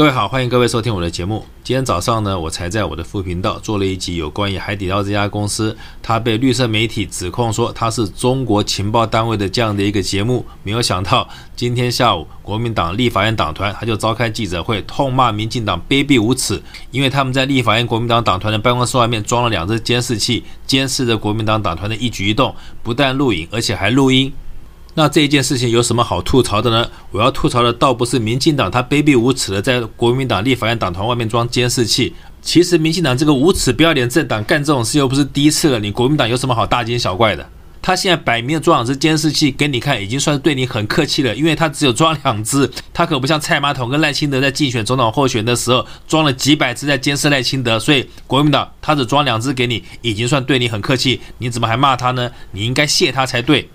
各位好，欢迎各位收听我的节目。今天早上呢，我才在我的副频道做了一集有关于海底捞这家公司，它被绿色媒体指控说它是中国情报单位的这样的一个节目。没有想到今天下午，国民党立法院党团他就召开记者会，痛骂民进党卑鄙无耻，因为他们在立法院国民党党团的办公室外面装了两只监视器，监视着国民党党团的一举一动，不但录影，而且还录音。那这一件事情有什么好吐槽的呢？我要吐槽的倒不是民进党他卑鄙无耻的在国民党立法院党团外面装监视器。其实民进党这个无耻不要脸政党干这种事又不是第一次了。你国民党有什么好大惊小怪的？他现在摆明了装两只监视器给你看，已经算是对你很客气了。因为他只有装两只，他可不像蔡马桶跟赖清德在竞选总统候选的时候装了几百只在监视赖清德。所以国民党他只装两只给你，已经算对你很客气。你怎么还骂他呢？你应该谢他才对。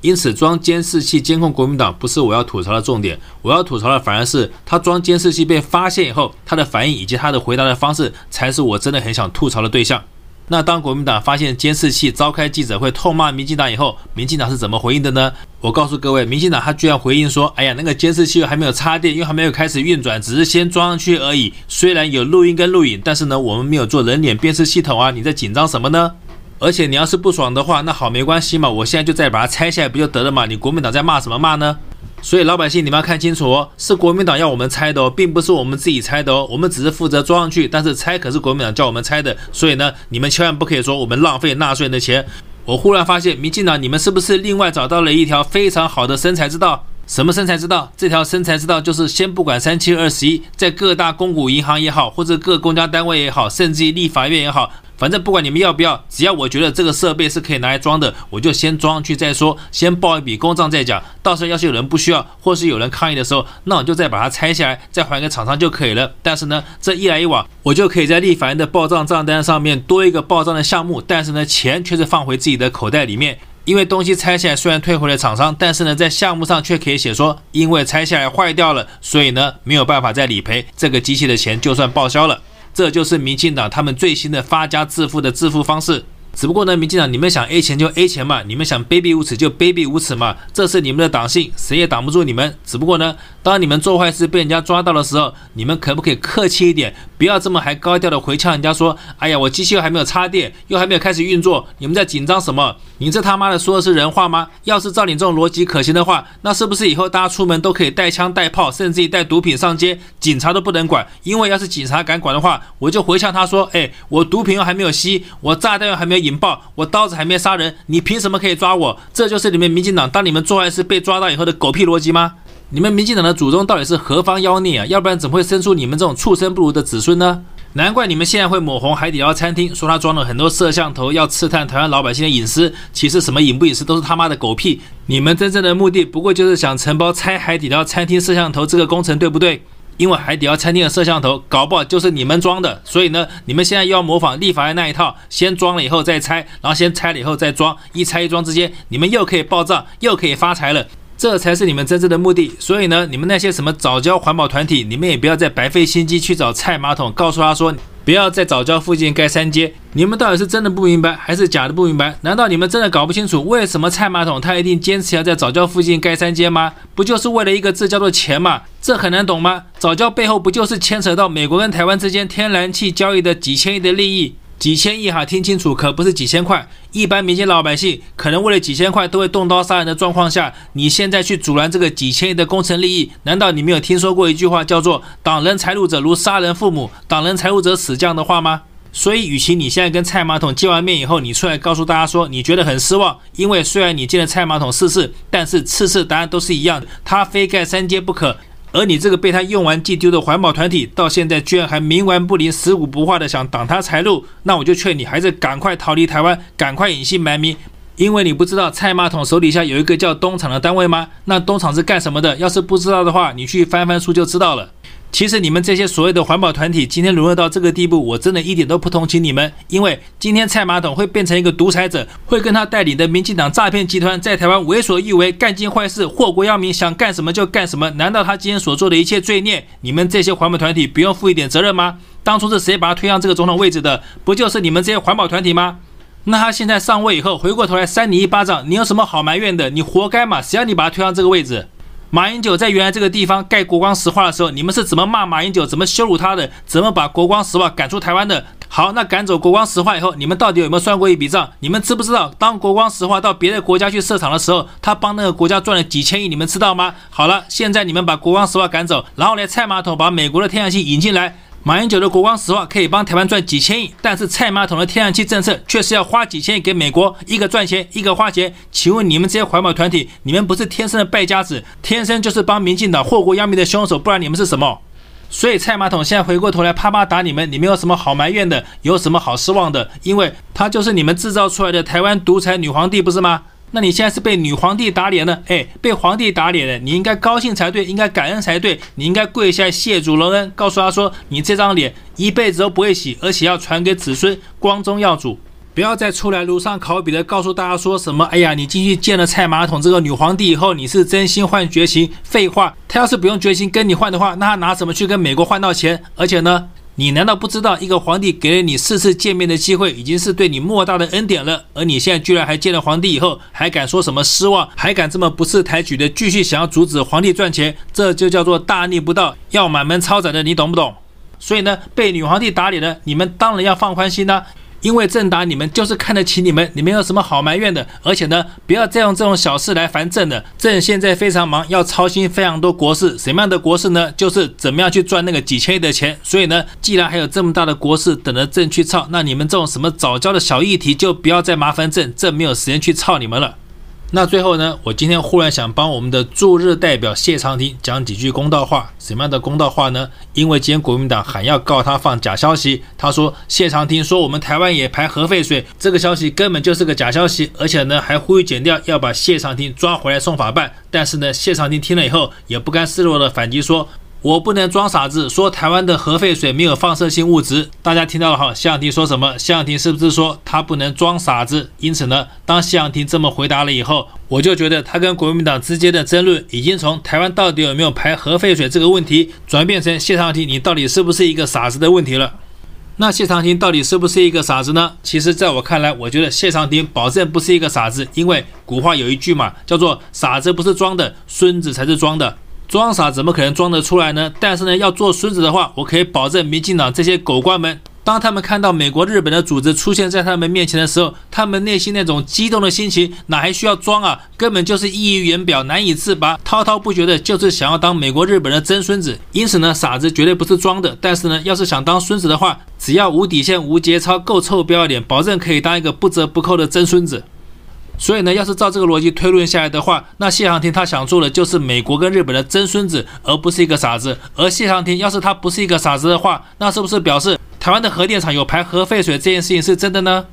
因此，装监视器监控国民党不是我要吐槽的重点，我要吐槽的反而是他装监视器被发现以后，他的反应以及他的回答的方式，才是我真的很想吐槽的对象。那当国民党发现监视器，召开记者会痛骂民进党以后，民进党是怎么回应的呢？我告诉各位，民进党他居然回应说：“哎呀，那个监视器还没有插电，又还没有开始运转，只是先装上去而已。虽然有录音跟录影，但是呢，我们没有做人脸辨识系统啊，你在紧张什么呢？”而且你要是不爽的话，那好，没关系嘛，我现在就再把它拆下来不就得了嘛？你国民党在骂什么骂呢？所以老百姓你们要看清楚哦，是国民党要我们拆的哦，并不是我们自己拆的哦，我们只是负责装上去，但是拆可是国民党叫我们拆的。所以呢，你们千万不可以说我们浪费纳税人的钱。我忽然发现，民进党你们是不是另外找到了一条非常好的生财之道？什么生财之道？这条生财之道就是先不管三七二十一，在各大公股银行也好，或者各公家单位也好，甚至立法院也好。反正不管你们要不要，只要我觉得这个设备是可以拿来装的，我就先装去再说，先报一笔公账再讲。到时候要是有人不需要，或是有人抗议的时候，那我就再把它拆下来，再还给厂商就可以了。但是呢，这一来一往，我就可以在立法院的报账账单上面多一个报账的项目，但是呢，钱却是放回自己的口袋里面。因为东西拆下来虽然退回了厂商，但是呢，在项目上却可以写说，因为拆下来坏掉了，所以呢，没有办法再理赔，这个机器的钱就算报销了。这就是民进党他们最新的发家致富的致富方式。只不过呢，民进党你们想 A 钱就 A 钱嘛，你们想卑鄙无耻就卑鄙无耻嘛，这是你们的党性，谁也挡不住你们。只不过呢，当你们做坏事被人家抓到的时候，你们可不可以客气一点，不要这么还高调的回呛人家说，哎呀，我机器又还没有插电，又还没有开始运作，你们在紧张什么？你这他妈的说的是人话吗？要是照你这种逻辑可行的话，那是不是以后大家出门都可以带枪带炮，甚至于带毒品上街，警察都不能管？因为要是警察敢管的话，我就回呛他说，哎，我毒品又还没有吸，我炸弹又还没有引。爆我刀子还没杀人，你凭什么可以抓我？这就是你们民进党当你们做坏事被抓到以后的狗屁逻辑吗？你们民进党的祖宗到底是何方妖孽啊？要不然怎么会生出你们这种畜生不如的子孙呢？难怪你们现在会抹红海底捞餐厅，说他装了很多摄像头，要刺探台湾老百姓的隐私。其实什么隐不隐私都是他妈的狗屁。你们真正的目的不过就是想承包拆海底捞餐厅摄像头这个工程，对不对？因为海底捞餐厅的摄像头搞不好就是你们装的，所以呢，你们现在又要模仿立法院那一套，先装了以后再拆，然后先拆了以后再装，一拆一装之间，你们又可以爆炸，又可以发财了，这才是你们真正的目的。所以呢，你们那些什么早教环保团体，你们也不要再白费心机去找蔡马桶，告诉他说。不要在早教附近盖三接，你们到底是真的不明白，还是假的不明白？难道你们真的搞不清楚为什么蔡马桶他一定坚持要在早教附近盖三接吗？不就是为了一个字叫做钱吗？这很难懂吗？早教背后不就是牵扯到美国跟台湾之间天然气交易的几千亿的利益？几千亿哈，听清楚，可不是几千块。一般民间老百姓可能为了几千块都会动刀杀人的状况下，你现在去阻拦这个几千亿的工程利益，难道你没有听说过一句话叫做“挡人财路者如杀人父母，挡人财路者死”这样的话吗？所以，与其你现在跟蔡马桶见完面以后，你出来告诉大家说你觉得很失望，因为虽然你见了蔡马桶四次，但是次次答案都是一样的，他非盖三接不可。而你这个被他用完即丢的环保团体，到现在居然还冥顽不灵、死骨不化的想挡他财路，那我就劝你还是赶快逃离台湾，赶快隐姓埋名，因为你不知道蔡马桶手底下有一个叫东厂的单位吗？那东厂是干什么的？要是不知道的话，你去翻翻书就知道了。其实你们这些所谓的环保团体，今天沦落到这个地步，我真的一点都不同情你们。因为今天蔡马桶会变成一个独裁者，会跟他带领的民进党诈骗集团在台湾为所欲为，干尽坏事，祸国殃民，想干什么就干什么。难道他今天所做的一切罪孽，你们这些环保团体不用负一点责任吗？当初是谁把他推上这个总统位置的？不就是你们这些环保团体吗？那他现在上位以后，回过头来扇你一巴掌，你有什么好埋怨的？你活该嘛！谁让你把他推上这个位置？马英九在原来这个地方盖国光石化的时候，你们是怎么骂马英九、怎么羞辱他的？怎么把国光石化赶出台湾的？好，那赶走国光石化以后，你们到底有没有算过一笔账？你们知不知道，当国光石化到别的国家去设厂的时候，他帮那个国家赚了几千亿？你们知道吗？好了，现在你们把国光石化赶走，然后呢，蔡马桶把美国的天然气引进来。马英九的国光石化可以帮台湾赚几千亿，但是蔡马桶的天然气政策却是要花几千亿给美国，一个赚钱，一个花钱。请问你们这些环保团体，你们不是天生的败家子，天生就是帮民进党祸国殃民的凶手，不然你们是什么？所以蔡马桶现在回过头来啪啪打你们，你们有什么好埋怨的？有什么好失望的？因为他就是你们制造出来的台湾独裁女皇帝，不是吗？那你现在是被女皇帝打脸了，哎，被皇帝打脸了，你应该高兴才对，应该感恩才对，你应该跪下谢主隆恩，告诉他说，你这张脸一辈子都不会洗，而且要传给子孙，光宗耀祖，不要再出来庐上考妣的告诉大家说什么，哎呀，你进去见了蔡马桶这个女皇帝以后，你是真心换绝情，废话，他要是不用绝情跟你换的话，那他拿什么去跟美国换到钱？而且呢？你难道不知道，一个皇帝给了你四次见面的机会，已经是对你莫大的恩典了？而你现在居然还见了皇帝以后，还敢说什么失望，还敢这么不识抬举的继续想要阻止皇帝赚钱？这就叫做大逆不道，要满门抄斩的，你懂不懂？所以呢，被女皇帝打脸了，你们当然要放宽心呐。因为朕打你们就是看得起你们，你们有什么好埋怨的？而且呢，不要再用这种小事来烦朕了。朕现在非常忙，要操心非常多国事。什么样的国事呢？就是怎么样去赚那个几千亿的钱。所以呢，既然还有这么大的国事等着朕去操，那你们这种什么早教的小议题就不要再麻烦朕，朕没有时间去操你们了。那最后呢，我今天忽然想帮我们的驻日代表谢长廷讲几句公道话。什么样的公道话呢？因为今天国民党喊要告他放假消息，他说谢长廷说我们台湾也排核废水，这个消息根本就是个假消息，而且呢还呼吁减掉要把谢长廷抓回来送法办。但是呢，谢长廷听了以后也不甘示弱的反击说。我不能装傻子，说台湾的核废水没有放射性物质。大家听到了哈？谢长廷说什么？谢长廷是不是说他不能装傻子？因此呢，当谢长廷这么回答了以后，我就觉得他跟国民党之间的争论已经从台湾到底有没有排核废水这个问题，转变成谢长廷你到底是不是一个傻子的问题了。那谢长廷到底是不是一个傻子呢？其实，在我看来，我觉得谢长廷保证不是一个傻子，因为古话有一句嘛，叫做“傻子不是装的，孙子才是装的”。装傻怎么可能装得出来呢？但是呢，要做孙子的话，我可以保证，民进党这些狗官们，当他们看到美国、日本的组织出现在他们面前的时候，他们内心那种激动的心情，哪还需要装啊？根本就是溢于言表，难以自拔，滔滔不绝的，就是想要当美国、日本的真孙子。因此呢，傻子绝对不是装的。但是呢，要是想当孙子的话，只要无底线、无节操、够臭不要脸，保证可以当一个不折不扣的真孙子。所以呢，要是照这个逻辑推论下来的话，那谢长廷他想做的就是美国跟日本的真孙子，而不是一个傻子。而谢长廷要是他不是一个傻子的话，那是不是表示台湾的核电厂有排核废水这件事情是真的呢？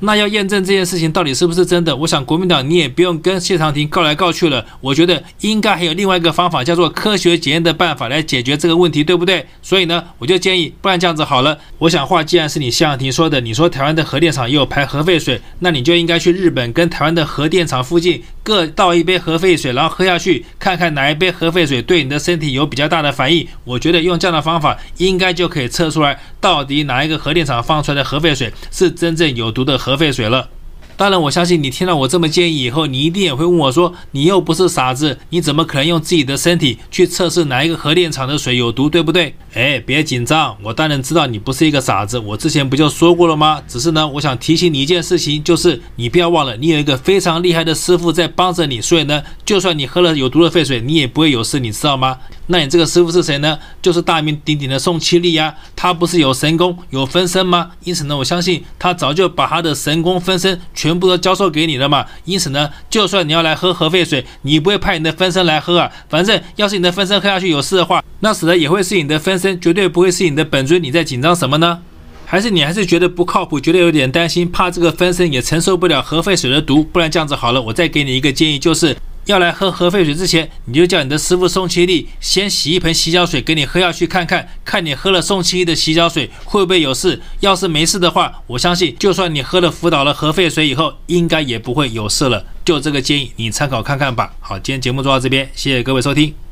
那要验证这件事情到底是不是真的，我想国民党你也不用跟谢长廷告来告去了。我觉得应该还有另外一个方法，叫做科学检验的办法来解决这个问题，对不对？所以呢，我就建议，不然这样子好了。我想话既然是你谢长廷说的，你说台湾的核电厂也有排核废水，那你就应该去日本跟台湾的核电厂附近各倒一杯核废水，然后喝下去，看看哪一杯核废水对你的身体有比较大的反应。我觉得用这样的方法，应该就可以测出来，到底哪一个核电厂放出来的核废水是真正有毒的核。核废水了。当然，我相信你听到我这么建议以后，你一定也会问我说：“你又不是傻子，你怎么可能用自己的身体去测试哪一个核电厂的水有毒，对不对？”哎，别紧张，我当然知道你不是一个傻子。我之前不就说过了吗？只是呢，我想提醒你一件事情，就是你不要忘了，你有一个非常厉害的师傅在帮着你，所以呢，就算你喝了有毒的废水，你也不会有事，你知道吗？那你这个师傅是谁呢？就是大名鼎鼎的宋七力呀，他不是有神功有分身吗？因此呢，我相信他早就把他的神功分身全部都教授给你了嘛。因此呢，就算你要来喝核废水，你不会派你的分身来喝啊。反正要是你的分身喝下去有事的话，那死的也会是你的分身，绝对不会是你的本尊。你在紧张什么呢？还是你还是觉得不靠谱，觉得有点担心，怕这个分身也承受不了核废水的毒？不然这样子好了，我再给你一个建议，就是。要来喝核废水之前，你就叫你的师傅宋七力先洗一盆洗脚水给你喝下去，看看看你喝了宋七力的洗脚水会不会有事。要是没事的话，我相信就算你喝了福岛的核废水以后，应该也不会有事了。就这个建议，你参考看看吧。好，今天节目做到这边，谢谢各位收听。